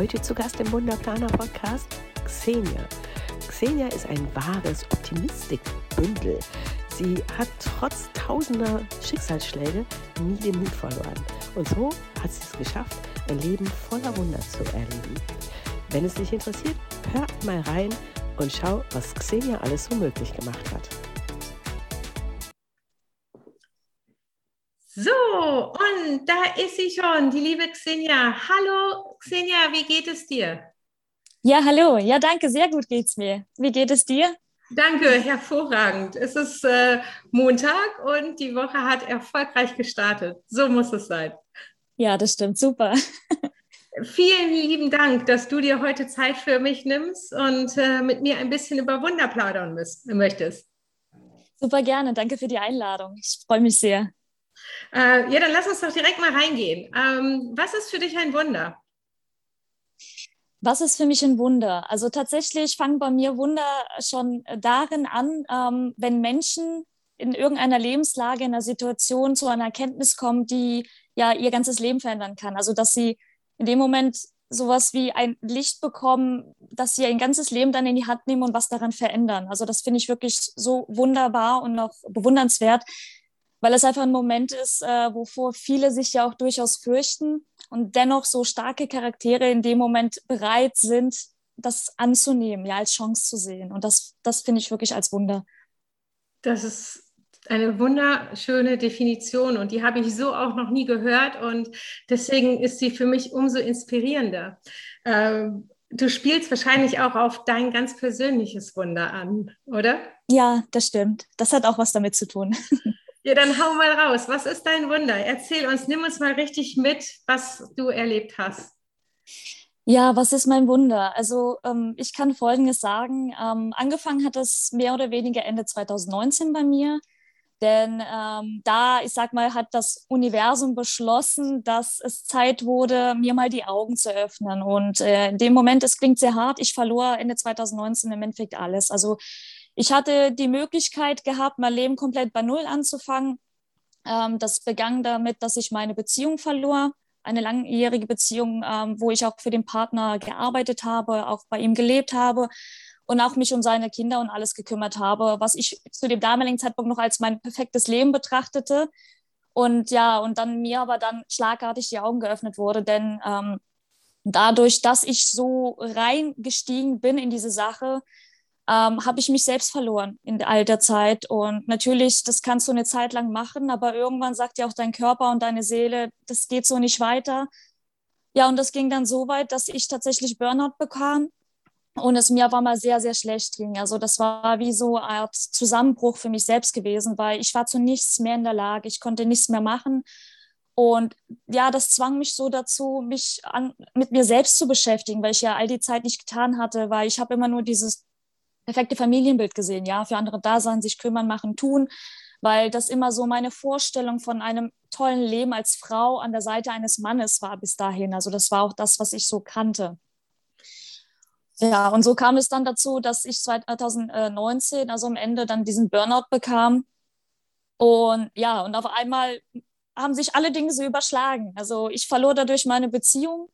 Heute zu Gast im Wunderplaner Podcast Xenia. Xenia ist ein wahres Optimistikbündel. Sie hat trotz tausender Schicksalsschläge nie den Mut verloren. Und so hat sie es geschafft, ein Leben voller Wunder zu erleben. Wenn es dich interessiert, hör mal rein und schau, was Xenia alles so möglich gemacht hat. So, und da ist sie schon, die liebe Xenia. Hallo Xenia, wie geht es dir? Ja, hallo. Ja, danke, sehr gut geht's mir. Wie geht es dir? Danke, hervorragend. Es ist äh, Montag und die Woche hat erfolgreich gestartet. So muss es sein. Ja, das stimmt. Super. Vielen lieben Dank, dass du dir heute Zeit für mich nimmst und äh, mit mir ein bisschen über Wunder plaudern möchtest. Super gerne. Danke für die Einladung. Ich freue mich sehr. Äh, ja, dann lass uns doch direkt mal reingehen. Ähm, was ist für dich ein Wunder? Was ist für mich ein Wunder? Also tatsächlich fangen bei mir Wunder schon darin an, ähm, wenn Menschen in irgendeiner Lebenslage, in einer Situation zu einer Erkenntnis kommen, die ja ihr ganzes Leben verändern kann. Also dass sie in dem Moment sowas wie ein Licht bekommen, dass sie ein ganzes Leben dann in die Hand nehmen und was daran verändern. Also das finde ich wirklich so wunderbar und auch bewundernswert, weil es einfach ein Moment ist, äh, wovor viele sich ja auch durchaus fürchten und dennoch so starke Charaktere in dem Moment bereit sind, das anzunehmen, ja, als Chance zu sehen. Und das, das finde ich wirklich als Wunder. Das ist eine wunderschöne Definition und die habe ich so auch noch nie gehört und deswegen ist sie für mich umso inspirierender. Ähm, du spielst wahrscheinlich auch auf dein ganz persönliches Wunder an, oder? Ja, das stimmt. Das hat auch was damit zu tun. Ja, dann hau mal raus. Was ist dein Wunder? Erzähl uns, nimm uns mal richtig mit, was du erlebt hast. Ja, was ist mein Wunder? Also ähm, ich kann Folgendes sagen. Ähm, angefangen hat es mehr oder weniger Ende 2019 bei mir. Denn ähm, da, ich sag mal, hat das Universum beschlossen, dass es Zeit wurde, mir mal die Augen zu öffnen. Und äh, in dem Moment, es klingt sehr hart, ich verlor Ende 2019 im Endeffekt alles. Also ich hatte die Möglichkeit gehabt, mein Leben komplett bei Null anzufangen. Ähm, das begann damit, dass ich meine Beziehung verlor. Eine langjährige Beziehung, ähm, wo ich auch für den Partner gearbeitet habe, auch bei ihm gelebt habe und auch mich um seine Kinder und alles gekümmert habe, was ich zu dem damaligen Zeitpunkt noch als mein perfektes Leben betrachtete. Und ja, und dann mir aber dann schlagartig die Augen geöffnet wurde, denn ähm, dadurch, dass ich so reingestiegen bin in diese Sache, ähm, habe ich mich selbst verloren in all der Zeit. Und natürlich, das kannst du eine Zeit lang machen, aber irgendwann sagt ja auch dein Körper und deine Seele, das geht so nicht weiter. Ja, und das ging dann so weit, dass ich tatsächlich Burnout bekam und es mir aber mal sehr, sehr schlecht ging. Also das war wie so Art Zusammenbruch für mich selbst gewesen, weil ich war zu nichts mehr in der Lage, ich konnte nichts mehr machen. Und ja, das zwang mich so dazu, mich an, mit mir selbst zu beschäftigen, weil ich ja all die Zeit nicht getan hatte, weil ich habe immer nur dieses perfekte Familienbild gesehen, ja, für andere da sein, sich kümmern, machen, tun, weil das immer so meine Vorstellung von einem tollen Leben als Frau an der Seite eines Mannes war bis dahin. Also das war auch das, was ich so kannte. Ja, und so kam es dann dazu, dass ich 2019, also am Ende, dann diesen Burnout bekam. Und ja, und auf einmal haben sich alle Dinge so überschlagen. Also ich verlor dadurch meine Beziehung.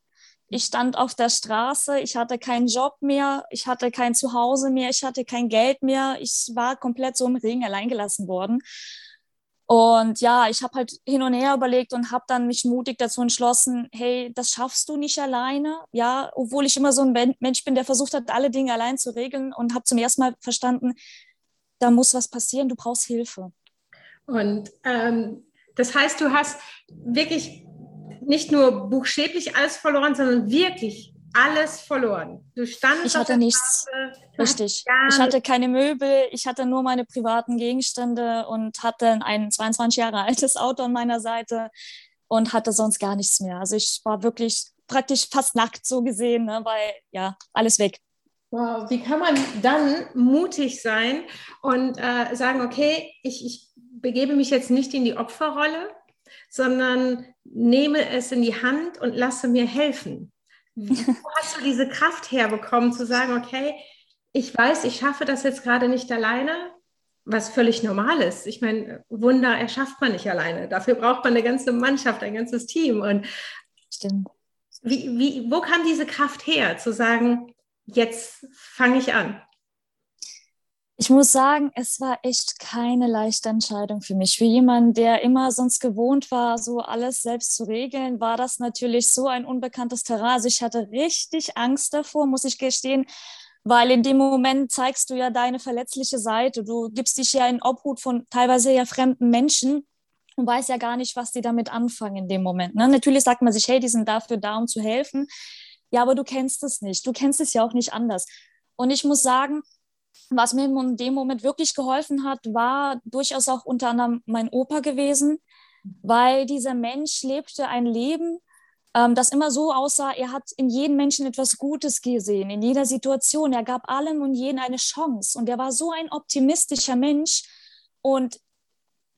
Ich stand auf der Straße, ich hatte keinen Job mehr, ich hatte kein Zuhause mehr, ich hatte kein Geld mehr. Ich war komplett so im Regen alleingelassen worden. Und ja, ich habe halt hin und her überlegt und habe dann mich mutig dazu entschlossen, hey, das schaffst du nicht alleine. Ja, obwohl ich immer so ein Mensch bin, der versucht hat, alle Dinge allein zu regeln und habe zum ersten Mal verstanden, da muss was passieren, du brauchst Hilfe. Und ähm, das heißt, du hast wirklich nicht nur buchstäblich alles verloren, sondern wirklich alles verloren. Du standest. Ich hatte nichts. Straße, Richtig. Ich hatte keine Möbel, ich hatte nur meine privaten Gegenstände und hatte ein 22 Jahre altes Auto an meiner Seite. und hatte sonst gar nichts mehr. Also ich war wirklich praktisch fast nackt so gesehen, ne, weil ja, alles weg. Wow, wie kann man dann mutig sein und äh, sagen, okay, ich, ich begebe mich jetzt nicht in die Opferrolle, sondern nehme es in die Hand und lasse mir helfen. Wo hast du diese Kraft herbekommen, zu sagen, okay, ich weiß, ich schaffe das jetzt gerade nicht alleine, was völlig normal ist. Ich meine, Wunder erschafft man nicht alleine. Dafür braucht man eine ganze Mannschaft, ein ganzes Team. Und Stimmt. Wie, wie, wo kam diese Kraft her, zu sagen, jetzt fange ich an? Ich muss sagen, es war echt keine leichte Entscheidung für mich. Für jemanden, der immer sonst gewohnt war, so alles selbst zu regeln, war das natürlich so ein unbekanntes Terrain. Also ich hatte richtig Angst davor, muss ich gestehen, weil in dem Moment zeigst du ja deine verletzliche Seite. Du gibst dich ja in Obhut von teilweise ja fremden Menschen und weißt ja gar nicht, was die damit anfangen in dem Moment. Ne? Natürlich sagt man sich, hey, die sind dafür da, um zu helfen. Ja, aber du kennst es nicht. Du kennst es ja auch nicht anders. Und ich muss sagen, was mir in dem Moment wirklich geholfen hat, war durchaus auch unter anderem mein Opa gewesen, weil dieser Mensch lebte ein Leben, ähm, das immer so aussah, er hat in jedem Menschen etwas Gutes gesehen, in jeder Situation. Er gab allem und jeden eine Chance. Und er war so ein optimistischer Mensch. Und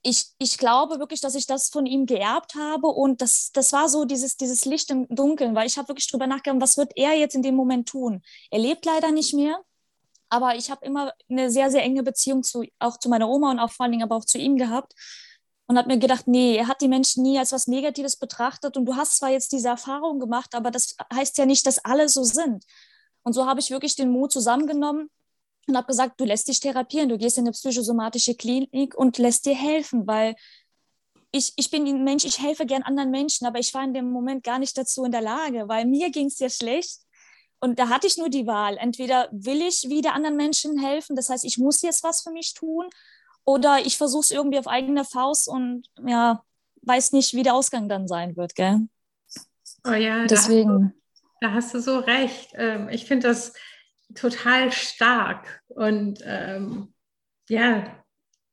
ich, ich glaube wirklich, dass ich das von ihm geerbt habe. Und das, das war so dieses, dieses Licht im Dunkeln, weil ich habe wirklich drüber nachgedacht, was wird er jetzt in dem Moment tun? Er lebt leider nicht mehr. Aber ich habe immer eine sehr, sehr enge Beziehung zu, auch zu meiner Oma und auch vor allen Dingen aber auch zu ihm gehabt. Und habe mir gedacht, nee, er hat die Menschen nie als was Negatives betrachtet. Und du hast zwar jetzt diese Erfahrung gemacht, aber das heißt ja nicht, dass alle so sind. Und so habe ich wirklich den Mut zusammengenommen und habe gesagt, du lässt dich therapieren, du gehst in eine psychosomatische Klinik und lässt dir helfen, weil ich, ich bin ein Mensch, ich helfe gern anderen Menschen, aber ich war in dem Moment gar nicht dazu in der Lage, weil mir ging es ja schlecht und da hatte ich nur die Wahl. Entweder will ich wieder anderen Menschen helfen, das heißt, ich muss jetzt was für mich tun, oder ich versuche es irgendwie auf eigene Faust und ja, weiß nicht, wie der Ausgang dann sein wird, gell? Oh ja, deswegen. Da hast du, da hast du so recht. Ähm, ich finde das total stark und ähm, ja,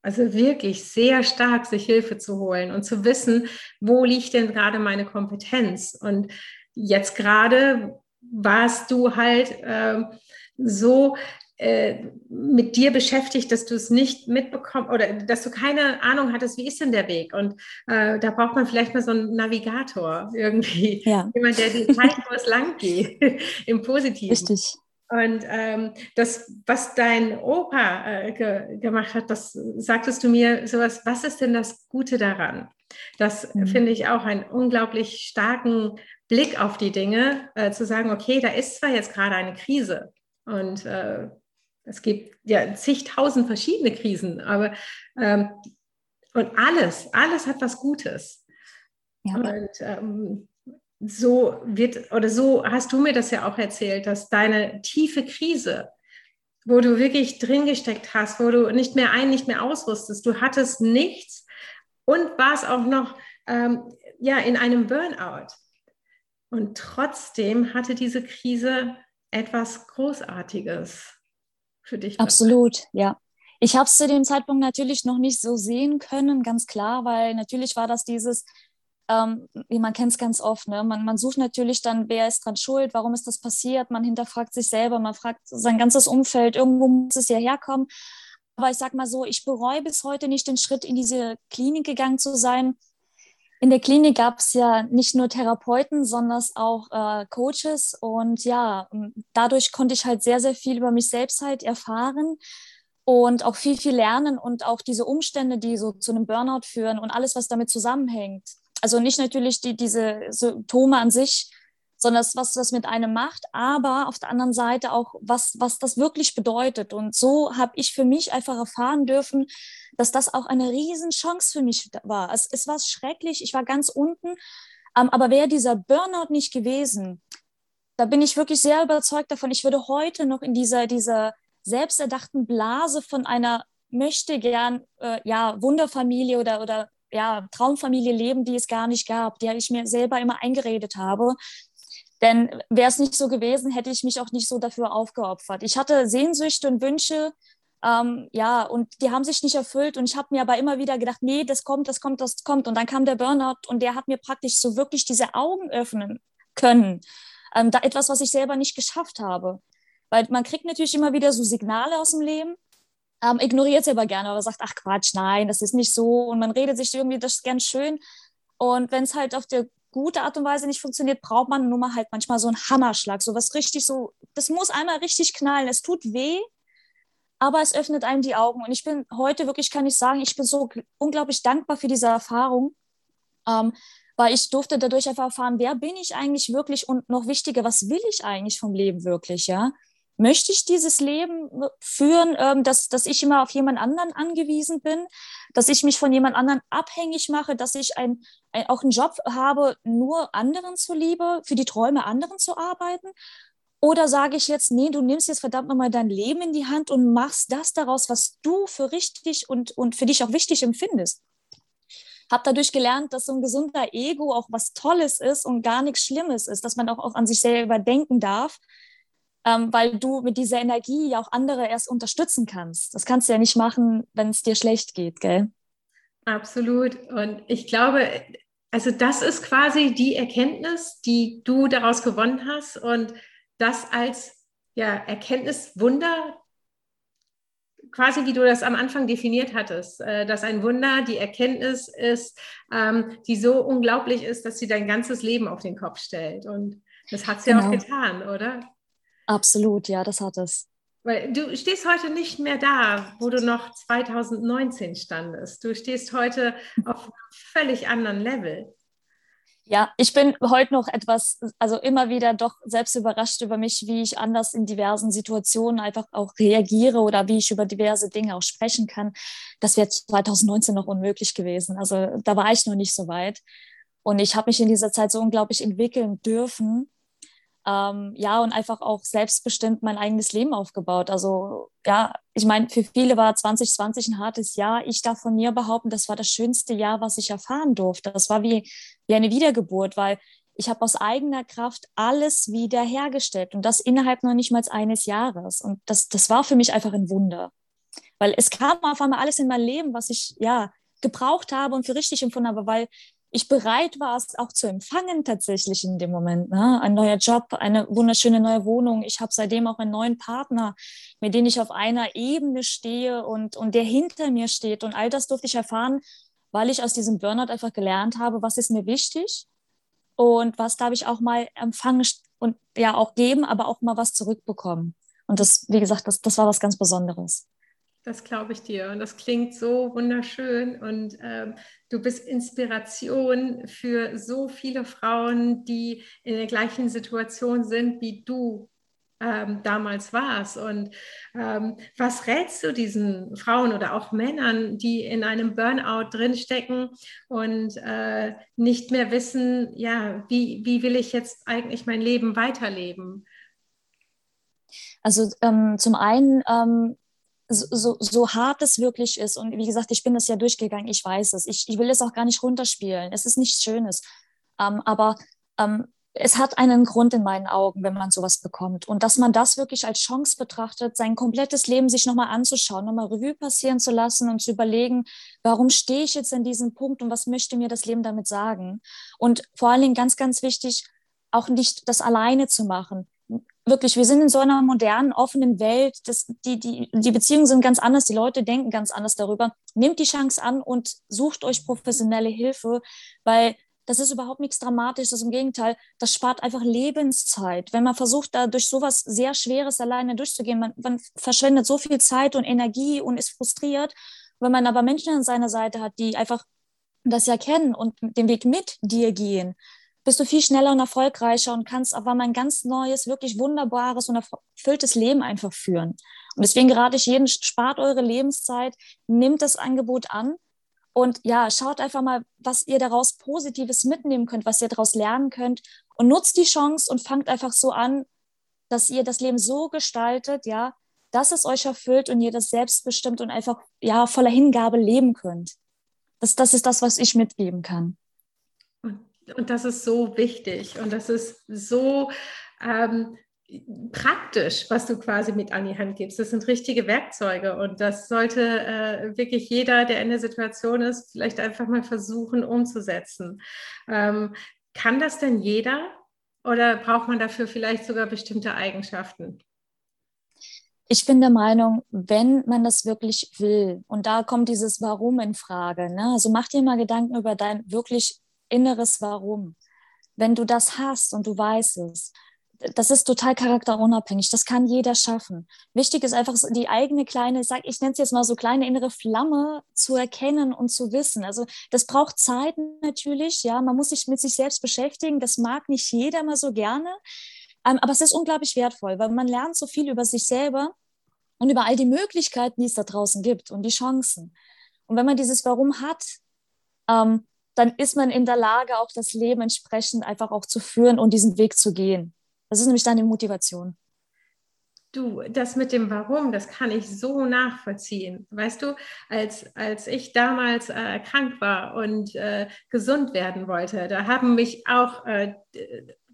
also wirklich sehr stark, sich Hilfe zu holen und zu wissen, wo liegt denn gerade meine Kompetenz. Und jetzt gerade warst du halt äh, so äh, mit dir beschäftigt, dass du es nicht mitbekommst oder dass du keine Ahnung hattest, wie ist denn der Weg? Und äh, da braucht man vielleicht mal so einen Navigator irgendwie, ja. jemand, der dir zeigt, wo es lang geht, im Positiven. Richtig. Und ähm, das, was dein Opa äh, ge gemacht hat, das sagtest du mir sowas, was ist denn das Gute daran? Das mhm. finde ich auch einen unglaublich starken Blick auf die Dinge, äh, zu sagen, okay, da ist zwar jetzt gerade eine Krise und äh, es gibt ja zigtausend verschiedene Krisen, aber ähm, und alles, alles hat was Gutes. Ja. Und ähm, so wird, oder so hast du mir das ja auch erzählt, dass deine tiefe Krise, wo du wirklich drin gesteckt hast, wo du nicht mehr ein, nicht mehr auswusstest, du hattest nichts und warst auch noch ähm, ja, in einem Burnout. Und trotzdem hatte diese Krise etwas Großartiges für dich. Absolut, ja. Ich habe es zu dem Zeitpunkt natürlich noch nicht so sehen können, ganz klar, weil natürlich war das dieses, ähm, man kennt es ganz oft, ne? man, man sucht natürlich dann, wer ist dran schuld, warum ist das passiert, man hinterfragt sich selber, man fragt sein ganzes Umfeld, irgendwo muss es ja herkommen. Aber ich sag mal so, ich bereue bis heute nicht den Schritt in diese Klinik gegangen zu sein. In der Klinik gab es ja nicht nur Therapeuten, sondern auch äh, Coaches. Und ja, dadurch konnte ich halt sehr, sehr viel über mich selbst halt erfahren und auch viel, viel lernen und auch diese Umstände, die so zu einem Burnout führen und alles, was damit zusammenhängt also nicht natürlich die, diese Symptome an sich, sondern das, was das mit einem macht, aber auf der anderen Seite auch, was, was das wirklich bedeutet. Und so habe ich für mich einfach erfahren dürfen, dass das auch eine Riesenchance für mich war. Es, es war schrecklich, ich war ganz unten, ähm, aber wäre dieser Burnout nicht gewesen, da bin ich wirklich sehr überzeugt davon, ich würde heute noch in dieser, dieser selbsterdachten Blase von einer möchte gern äh, ja Wunderfamilie oder oder ja, Traumfamilie leben, die es gar nicht gab, die ich mir selber immer eingeredet habe. Denn wäre es nicht so gewesen, hätte ich mich auch nicht so dafür aufgeopfert. Ich hatte Sehnsüchte und Wünsche, Ähm, ja, und die haben sich nicht erfüllt. Und ich habe mir aber immer wieder gedacht, nee, das kommt, das kommt, das kommt. Und dann kam der Burnout und der hat mir praktisch so wirklich diese Augen öffnen können. Ähm, da etwas, was ich selber nicht geschafft habe. Weil man kriegt natürlich immer wieder so Signale aus dem Leben, ähm, ignoriert es aber gerne, aber sagt, ach Quatsch, nein, das ist nicht so. Und man redet sich irgendwie, das ganz schön. Und wenn es halt auf der gute Art und Weise nicht funktioniert, braucht man nun mal halt manchmal so einen Hammerschlag, so was richtig so, das muss einmal richtig knallen. Es tut weh, aber es öffnet einem die Augen. Und ich bin heute wirklich, kann ich sagen, ich bin so unglaublich dankbar für diese Erfahrung, ähm, weil ich durfte dadurch einfach erfahren, wer bin ich eigentlich wirklich und noch wichtiger, was will ich eigentlich vom Leben wirklich, ja? Möchte ich dieses Leben führen, ähm, dass, dass ich immer auf jemand anderen angewiesen bin, dass ich mich von jemand anderen abhängig mache, dass ich ein, ein, auch einen Job habe, nur anderen zuliebe, für die Träume anderen zu arbeiten? Oder sage ich jetzt, nee, du nimmst jetzt verdammt nochmal dein Leben in die Hand und machst das daraus, was du für richtig und, und für dich auch wichtig empfindest? Habe dadurch gelernt, dass so ein gesunder Ego auch was Tolles ist und gar nichts Schlimmes ist, dass man auch, auch an sich selber denken darf ähm, weil du mit dieser Energie ja auch andere erst unterstützen kannst. Das kannst du ja nicht machen, wenn es dir schlecht geht, gell? Absolut. Und ich glaube, also das ist quasi die Erkenntnis, die du daraus gewonnen hast und das als ja, Erkenntniswunder, quasi wie du das am Anfang definiert hattest, äh, dass ein Wunder die Erkenntnis ist, ähm, die so unglaublich ist, dass sie dein ganzes Leben auf den Kopf stellt. Und das hat sie genau. auch getan, oder? Absolut, ja, das hat es. Weil du stehst heute nicht mehr da, wo du noch 2019 standest. Du stehst heute auf einem völlig anderen Level. Ja, ich bin heute noch etwas, also immer wieder doch selbst überrascht über mich, wie ich anders in diversen Situationen einfach auch reagiere oder wie ich über diverse Dinge auch sprechen kann. Das wäre 2019 noch unmöglich gewesen. Also da war ich noch nicht so weit. Und ich habe mich in dieser Zeit so unglaublich entwickeln dürfen ähm, ja, und einfach auch selbstbestimmt mein eigenes Leben aufgebaut. Also ja, ich meine, für viele war 2020 ein hartes Jahr. Ich darf von mir behaupten, das war das schönste Jahr, was ich erfahren durfte. Das war wie, wie eine Wiedergeburt, weil ich habe aus eigener Kraft alles wiederhergestellt und das innerhalb noch nicht mal eines Jahres. Und das, das war für mich einfach ein Wunder. Weil es kam auf einmal alles in mein Leben, was ich ja gebraucht habe und für richtig empfunden habe, weil ich bereit war, es auch zu empfangen tatsächlich in dem Moment. Ne? Ein neuer Job, eine wunderschöne neue Wohnung. Ich habe seitdem auch einen neuen Partner, mit dem ich auf einer Ebene stehe und, und der hinter mir steht. Und all das durfte ich erfahren, weil ich aus diesem Burnout einfach gelernt habe, was ist mir wichtig und was darf ich auch mal empfangen und ja auch geben, aber auch mal was zurückbekommen. Und das, wie gesagt, das, das war was ganz Besonderes. Das glaube ich dir. Und das klingt so wunderschön. Und ähm, du bist Inspiration für so viele Frauen, die in der gleichen Situation sind, wie du ähm, damals warst. Und ähm, was rätst du diesen Frauen oder auch Männern, die in einem Burnout drinstecken und äh, nicht mehr wissen, ja, wie, wie will ich jetzt eigentlich mein Leben weiterleben? Also ähm, zum einen ähm, so, so hart es wirklich ist, und wie gesagt, ich bin das ja durchgegangen, ich weiß es, ich, ich will es auch gar nicht runterspielen, es ist nichts Schönes, ähm, aber ähm, es hat einen Grund in meinen Augen, wenn man sowas bekommt. Und dass man das wirklich als Chance betrachtet, sein komplettes Leben sich nochmal anzuschauen, nochmal Revue passieren zu lassen und zu überlegen, warum stehe ich jetzt an diesem Punkt und was möchte mir das Leben damit sagen? Und vor allen Dingen ganz, ganz wichtig, auch nicht das alleine zu machen wirklich, wir sind in so einer modernen, offenen Welt. Das, die, die, die Beziehungen sind ganz anders, die Leute denken ganz anders darüber. Nehmt die Chance an und sucht euch professionelle Hilfe, weil das ist überhaupt nichts Dramatisches. Im Gegenteil, das spart einfach Lebenszeit. Wenn man versucht, da durch sowas sehr Schweres alleine durchzugehen, man, man verschwendet so viel Zeit und Energie und ist frustriert. Wenn man aber Menschen an seiner Seite hat, die einfach das ja kennen und den Weg mit dir gehen, bist du viel schneller und erfolgreicher und kannst auf einmal ein ganz neues, wirklich wunderbares und erfülltes Leben einfach führen. Und deswegen gerate ich jeden, spart eure Lebenszeit, nimmt das Angebot an und ja, schaut einfach mal, was ihr daraus Positives mitnehmen könnt, was ihr daraus lernen könnt und nutzt die Chance und fangt einfach so an, dass ihr das Leben so gestaltet, ja, dass es euch erfüllt und ihr das selbstbestimmt und einfach ja voller Hingabe leben könnt. Das, das ist das, was ich mitgeben kann. Und das ist so wichtig und das ist so ähm, praktisch, was du quasi mit an die Hand gibst. Das sind richtige Werkzeuge und das sollte äh, wirklich jeder, der in der Situation ist, vielleicht einfach mal versuchen umzusetzen. Ähm, kann das denn jeder oder braucht man dafür vielleicht sogar bestimmte Eigenschaften? Ich bin der Meinung, wenn man das wirklich will, und da kommt dieses Warum in Frage, ne? also mach dir mal Gedanken über dein wirklich inneres Warum. Wenn du das hast und du weißt es, das ist total charakterunabhängig. Das kann jeder schaffen. Wichtig ist einfach die eigene kleine, ich, ich nenne es jetzt mal so kleine innere Flamme zu erkennen und zu wissen. Also das braucht Zeit natürlich. Ja, man muss sich mit sich selbst beschäftigen. Das mag nicht jeder mal so gerne. Ähm, aber es ist unglaublich wertvoll, weil man lernt so viel über sich selber und über all die Möglichkeiten, die es da draußen gibt und die Chancen. Und wenn man dieses Warum hat, ähm, dann ist man in der Lage, auch das Leben entsprechend einfach auch zu führen und diesen Weg zu gehen. Das ist nämlich deine Motivation. Du, das mit dem Warum, das kann ich so nachvollziehen. Weißt du, als, als ich damals äh, krank war und äh, gesund werden wollte, da haben mich auch äh,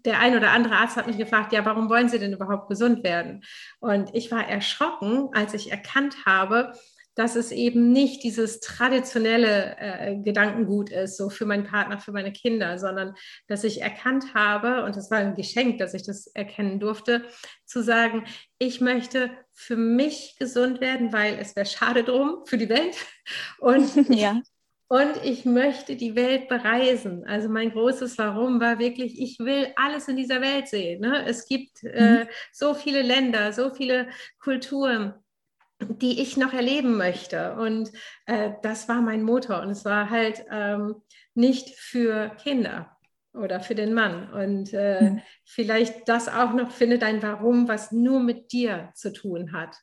der ein oder andere Arzt hat mich gefragt, ja, warum wollen Sie denn überhaupt gesund werden? Und ich war erschrocken, als ich erkannt habe, dass es eben nicht dieses traditionelle äh, Gedankengut ist, so für meinen Partner, für meine Kinder, sondern dass ich erkannt habe, und das war ein Geschenk, dass ich das erkennen durfte, zu sagen, ich möchte für mich gesund werden, weil es wäre schade drum für die Welt. Und ja. Und ich möchte die Welt bereisen. Also mein großes Warum war wirklich, ich will alles in dieser Welt sehen. Ne? Es gibt äh, mhm. so viele Länder, so viele Kulturen die ich noch erleben möchte. Und äh, das war mein Motor. Und es war halt ähm, nicht für Kinder oder für den Mann. Und äh, mhm. vielleicht das auch noch findet ein Warum, was nur mit dir zu tun hat.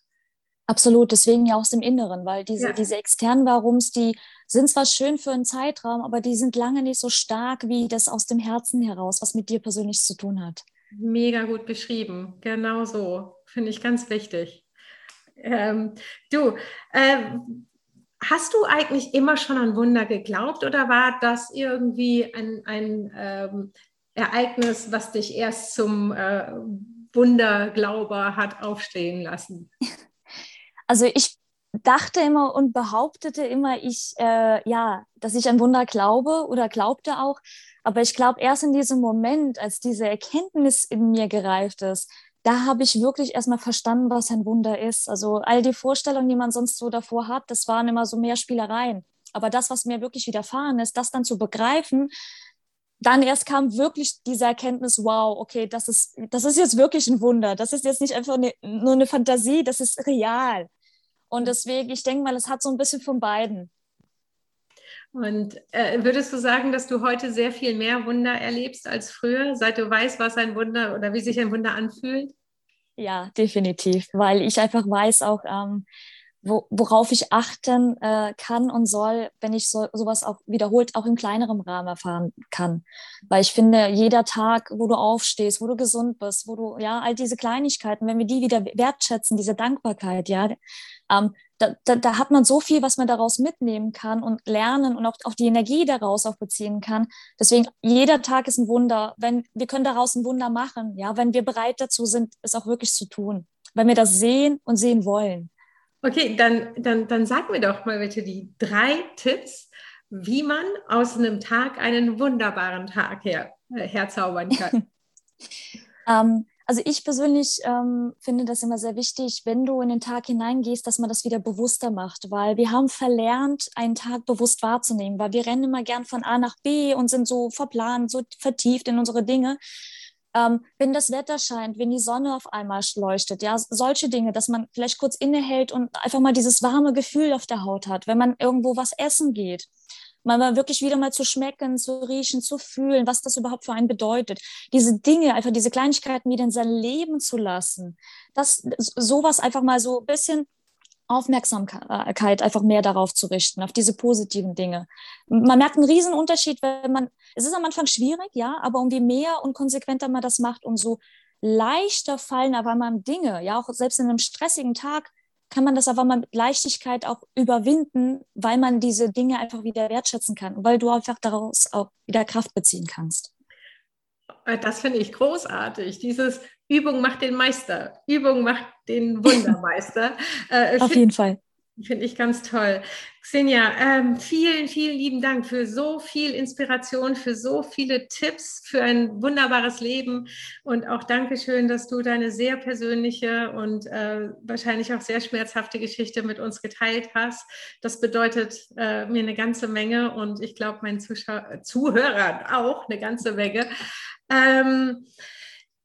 Absolut, deswegen ja aus dem Inneren, weil diese, ja. diese externen Warums, die sind zwar schön für einen Zeitraum, aber die sind lange nicht so stark wie das aus dem Herzen heraus, was mit dir persönlich zu tun hat. Mega gut beschrieben, genau so. Finde ich ganz wichtig. Ähm, du, äh, hast du eigentlich immer schon an Wunder geglaubt oder war das irgendwie ein, ein ähm, Ereignis, was dich erst zum äh, Wunderglauber hat aufstehen lassen? Also ich dachte immer und behauptete immer, ich äh, ja, dass ich an Wunder glaube oder glaubte auch. Aber ich glaube erst in diesem Moment, als diese Erkenntnis in mir gereift ist, da habe ich wirklich erstmal verstanden, was ein Wunder ist. Also all die Vorstellungen, die man sonst so davor hat, das waren immer so mehr Spielereien. Aber das, was mir wirklich widerfahren ist, das dann zu begreifen, dann erst kam wirklich diese Erkenntnis, wow, okay, das ist, das ist jetzt wirklich ein Wunder. Das ist jetzt nicht einfach eine, nur eine Fantasie, das ist real. Und deswegen, ich denke mal, es hat so ein bisschen von beiden. Und äh, würdest du sagen, dass du heute sehr viel mehr Wunder erlebst als früher, seit du weißt, was ein Wunder oder wie sich ein Wunder anfühlt? Ja, definitiv, weil ich einfach weiß auch, ähm, wo, worauf ich achten äh, kann und soll, wenn ich so, sowas auch wiederholt auch in kleinerem Rahmen erfahren kann. Weil ich finde, jeder Tag, wo du aufstehst, wo du gesund bist, wo du, ja, all diese Kleinigkeiten, wenn wir die wieder wertschätzen, diese Dankbarkeit, ja, ähm, da, da, da hat man so viel, was man daraus mitnehmen kann und lernen und auch, auch die Energie daraus auch beziehen kann. Deswegen, jeder Tag ist ein Wunder. Wenn, wir können daraus ein Wunder machen, ja, wenn wir bereit dazu sind, es auch wirklich zu tun. Wenn wir das sehen und sehen wollen. Okay, dann, dann, dann sag mir doch mal bitte die drei Tipps, wie man aus einem Tag einen wunderbaren Tag her, äh, herzaubern kann. ähm, also ich persönlich ähm, finde das immer sehr wichtig, wenn du in den Tag hineingehst, dass man das wieder bewusster macht, weil wir haben verlernt, einen Tag bewusst wahrzunehmen, weil wir rennen immer gern von A nach B und sind so verplant, so vertieft in unsere Dinge. Ähm, wenn das Wetter scheint, wenn die Sonne auf einmal leuchtet, ja, solche Dinge, dass man vielleicht kurz innehält und einfach mal dieses warme Gefühl auf der Haut hat, wenn man irgendwo was essen geht mal wirklich wieder mal zu schmecken, zu riechen, zu fühlen, was das überhaupt für einen bedeutet. Diese Dinge, einfach diese Kleinigkeiten wieder in sein Leben zu lassen. Das, sowas einfach mal so ein bisschen Aufmerksamkeit einfach mehr darauf zu richten, auf diese positiven Dinge. Man merkt einen riesen Unterschied, wenn man, es ist am Anfang schwierig, ja, aber umso mehr und konsequenter man das macht, umso leichter fallen aber man Dinge, ja, auch selbst in einem stressigen Tag kann man das aber mal mit Leichtigkeit auch überwinden, weil man diese Dinge einfach wieder wertschätzen kann, weil du einfach daraus auch wieder Kraft beziehen kannst. Äh, das finde ich großartig. Dieses Übung macht den Meister. Übung macht den Wundermeister. Äh, Auf jeden Fall. Finde ich ganz toll. Xenia, ähm, vielen, vielen lieben Dank für so viel Inspiration, für so viele Tipps, für ein wunderbares Leben und auch Dankeschön, dass du deine sehr persönliche und äh, wahrscheinlich auch sehr schmerzhafte Geschichte mit uns geteilt hast. Das bedeutet äh, mir eine ganze Menge und ich glaube meinen Zuschau Zuhörern auch eine ganze Menge. Ähm,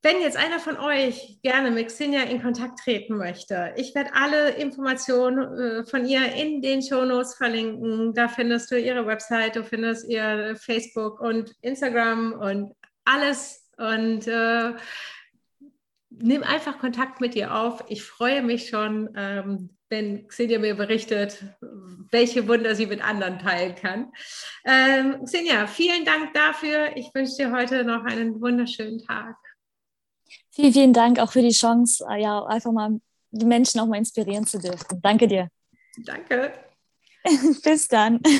wenn jetzt einer von euch gerne mit Xenia in Kontakt treten möchte, ich werde alle Informationen äh, von ihr in den Shownotes verlinken. Da findest du ihre Website, du findest ihr Facebook und Instagram und alles. Und äh, nimm einfach Kontakt mit ihr auf. Ich freue mich schon, ähm, wenn Xenia mir berichtet, welche Wunder sie mit anderen teilen kann. Ähm, Xenia, vielen Dank dafür. Ich wünsche dir heute noch einen wunderschönen Tag. Vielen, vielen Dank auch für die Chance, äh, ja, einfach mal die Menschen auch mal inspirieren zu dürfen. Danke dir. Danke. Bis dann.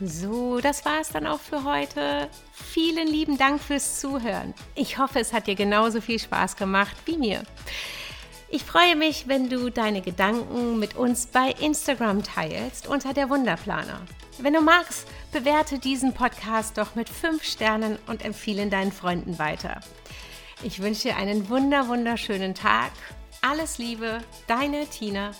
So, das war es dann auch für heute. Vielen lieben Dank fürs Zuhören. Ich hoffe, es hat dir genauso viel Spaß gemacht wie mir. Ich freue mich, wenn du deine Gedanken mit uns bei Instagram teilst unter der Wunderplaner. Wenn du magst, bewerte diesen Podcast doch mit 5 Sternen und empfehle deinen Freunden weiter. Ich wünsche dir einen wunder wunderschönen Tag. Alles Liebe, deine Tina.